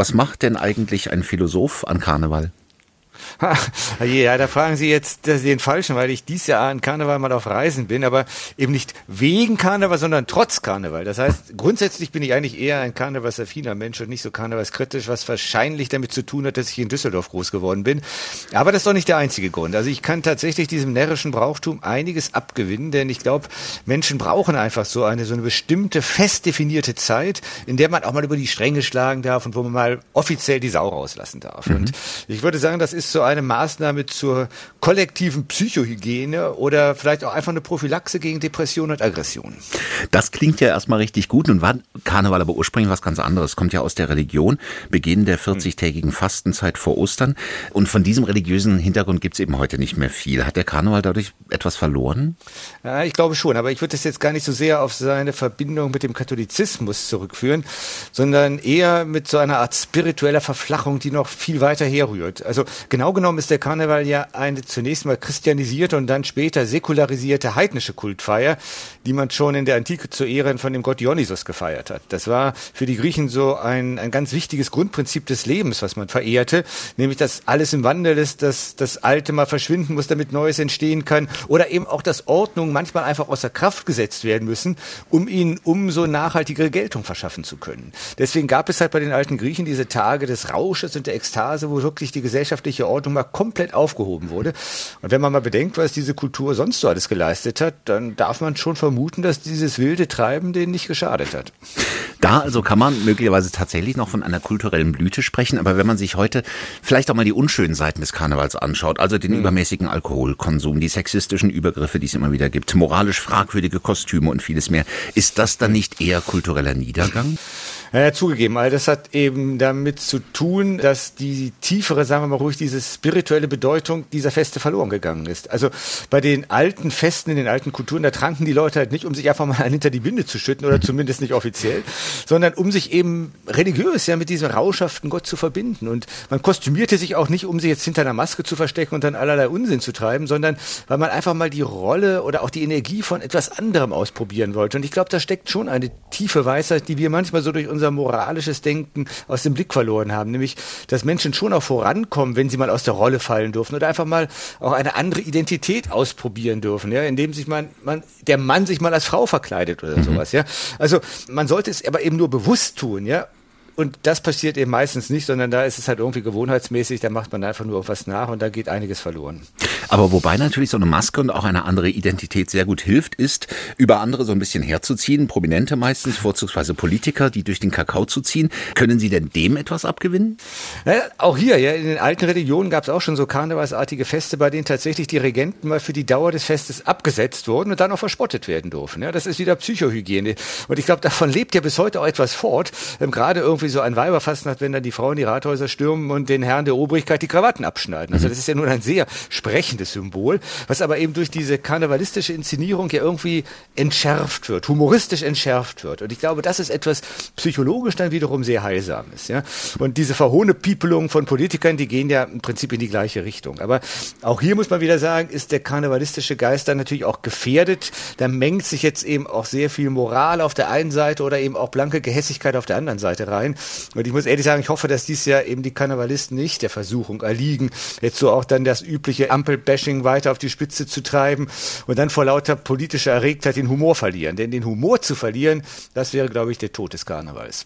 Was macht denn eigentlich ein Philosoph an Karneval? Ja, da fragen Sie jetzt den Falschen, weil ich dies Jahr an Karneval mal auf Reisen bin, aber eben nicht wegen Karneval, sondern trotz Karneval. Das heißt, grundsätzlich bin ich eigentlich eher ein karnevalsaffiner Mensch und nicht so karnevalskritisch, was wahrscheinlich damit zu tun hat, dass ich in Düsseldorf groß geworden bin. Aber das ist doch nicht der einzige Grund. Also ich kann tatsächlich diesem närrischen Brauchtum einiges abgewinnen, denn ich glaube, Menschen brauchen einfach so eine, so eine bestimmte, fest definierte Zeit, in der man auch mal über die Stränge schlagen darf und wo man mal offiziell die Sau rauslassen darf. Mhm. Und ich würde sagen, das ist so eine Maßnahme zur kollektiven Psychohygiene oder vielleicht auch einfach eine Prophylaxe gegen Depression und Aggression. Das klingt ja erstmal richtig gut. Nun war Karneval aber ursprünglich was ganz anderes. Kommt ja aus der Religion. Beginn der 40-tägigen Fastenzeit vor Ostern. Und von diesem religiösen Hintergrund gibt es eben heute nicht mehr viel. Hat der Karneval dadurch etwas verloren? Ja, ich glaube schon. Aber ich würde das jetzt gar nicht so sehr auf seine Verbindung mit dem Katholizismus zurückführen, sondern eher mit so einer Art spiritueller Verflachung, die noch viel weiter herrührt. Also genau genommen ist der Karneval ja eine zunächst mal christianisierte und dann später säkularisierte heidnische Kultfeier, die man schon in der Antike zu Ehren von dem Gott Dionysos gefeiert hat. Das war für die Griechen so ein, ein ganz wichtiges Grundprinzip des Lebens, was man verehrte, nämlich dass alles im Wandel ist, dass das Alte mal verschwinden muss, damit Neues entstehen kann oder eben auch, dass Ordnungen manchmal einfach außer Kraft gesetzt werden müssen, um ihnen umso nachhaltigere Geltung verschaffen zu können. Deswegen gab es halt bei den alten Griechen diese Tage des Rausches und der Ekstase, wo wirklich die gesellschaftliche Ordnung Ordnung mal komplett aufgehoben wurde. Und wenn man mal bedenkt, was diese Kultur sonst so alles geleistet hat, dann darf man schon vermuten, dass dieses wilde Treiben denen nicht geschadet hat. Da also kann man möglicherweise tatsächlich noch von einer kulturellen Blüte sprechen, aber wenn man sich heute vielleicht auch mal die unschönen Seiten des Karnevals anschaut, also den mhm. übermäßigen Alkoholkonsum, die sexistischen Übergriffe, die es immer wieder gibt, moralisch fragwürdige Kostüme und vieles mehr, ist das dann nicht eher kultureller Niedergang? Ja, zugegeben, all das hat eben damit zu tun, dass die tiefere, sagen wir mal ruhig, diese spirituelle Bedeutung dieser Feste verloren gegangen ist. Also bei den alten Festen, in den alten Kulturen, da tranken die Leute halt nicht, um sich einfach mal hinter die Binde zu schütten oder zumindest nicht offiziell, sondern um sich eben religiös ja mit diesem rauschhaften Gott zu verbinden. Und man kostümierte sich auch nicht, um sich jetzt hinter einer Maske zu verstecken und dann allerlei Unsinn zu treiben, sondern weil man einfach mal die Rolle oder auch die Energie von etwas anderem ausprobieren wollte. Und ich glaube, da steckt schon eine tiefe Weisheit, die wir manchmal so durch unser unser moralisches Denken aus dem Blick verloren haben. Nämlich, dass Menschen schon auch vorankommen, wenn sie mal aus der Rolle fallen dürfen oder einfach mal auch eine andere Identität ausprobieren dürfen, ja, indem sich man, man, der Mann sich mal als Frau verkleidet oder mhm. sowas, ja. Also, man sollte es aber eben nur bewusst tun, ja. Und das passiert eben meistens nicht, sondern da ist es halt irgendwie gewohnheitsmäßig, da macht man einfach nur was nach und da geht einiges verloren. Aber wobei natürlich so eine Maske und auch eine andere Identität sehr gut hilft, ist, über andere so ein bisschen herzuziehen, Prominente meistens, vorzugsweise Politiker, die durch den Kakao zu ziehen. Können Sie denn dem etwas abgewinnen? Ja, auch hier, ja, in den alten Religionen gab es auch schon so karnevalsartige Feste, bei denen tatsächlich die Regenten mal für die Dauer des Festes abgesetzt wurden und dann auch verspottet werden durften. Ja, das ist wieder Psychohygiene. Und ich glaube, davon lebt ja bis heute auch etwas fort. Ähm, gerade irgendwie so ein Weiberfastnacht, wenn dann die Frauen die Rathäuser stürmen und den Herren der Obrigkeit die Krawatten abschneiden. Also mhm. das ist ja nun ein sehr sprechendes Symbol, was aber eben durch diese karnevalistische Inszenierung ja irgendwie entschärft wird, humoristisch entschärft wird. Und ich glaube, das ist etwas psychologisch dann wiederum sehr heilsames. Ja? Und diese Verhohnepiepelung von Politikern, die gehen ja im Prinzip in die gleiche Richtung. Aber auch hier muss man wieder sagen, ist der karnevalistische Geist dann natürlich auch gefährdet. Da mengt sich jetzt eben auch sehr viel Moral auf der einen Seite oder eben auch blanke Gehässigkeit auf der anderen Seite rein. Und ich muss ehrlich sagen, ich hoffe, dass dies Jahr eben die Karnevalisten nicht der Versuchung erliegen, jetzt so auch dann das übliche Ampelbashing weiter auf die Spitze zu treiben und dann vor lauter politischer Erregtheit den Humor verlieren. Denn den Humor zu verlieren, das wäre, glaube ich, der Tod des Karnevals.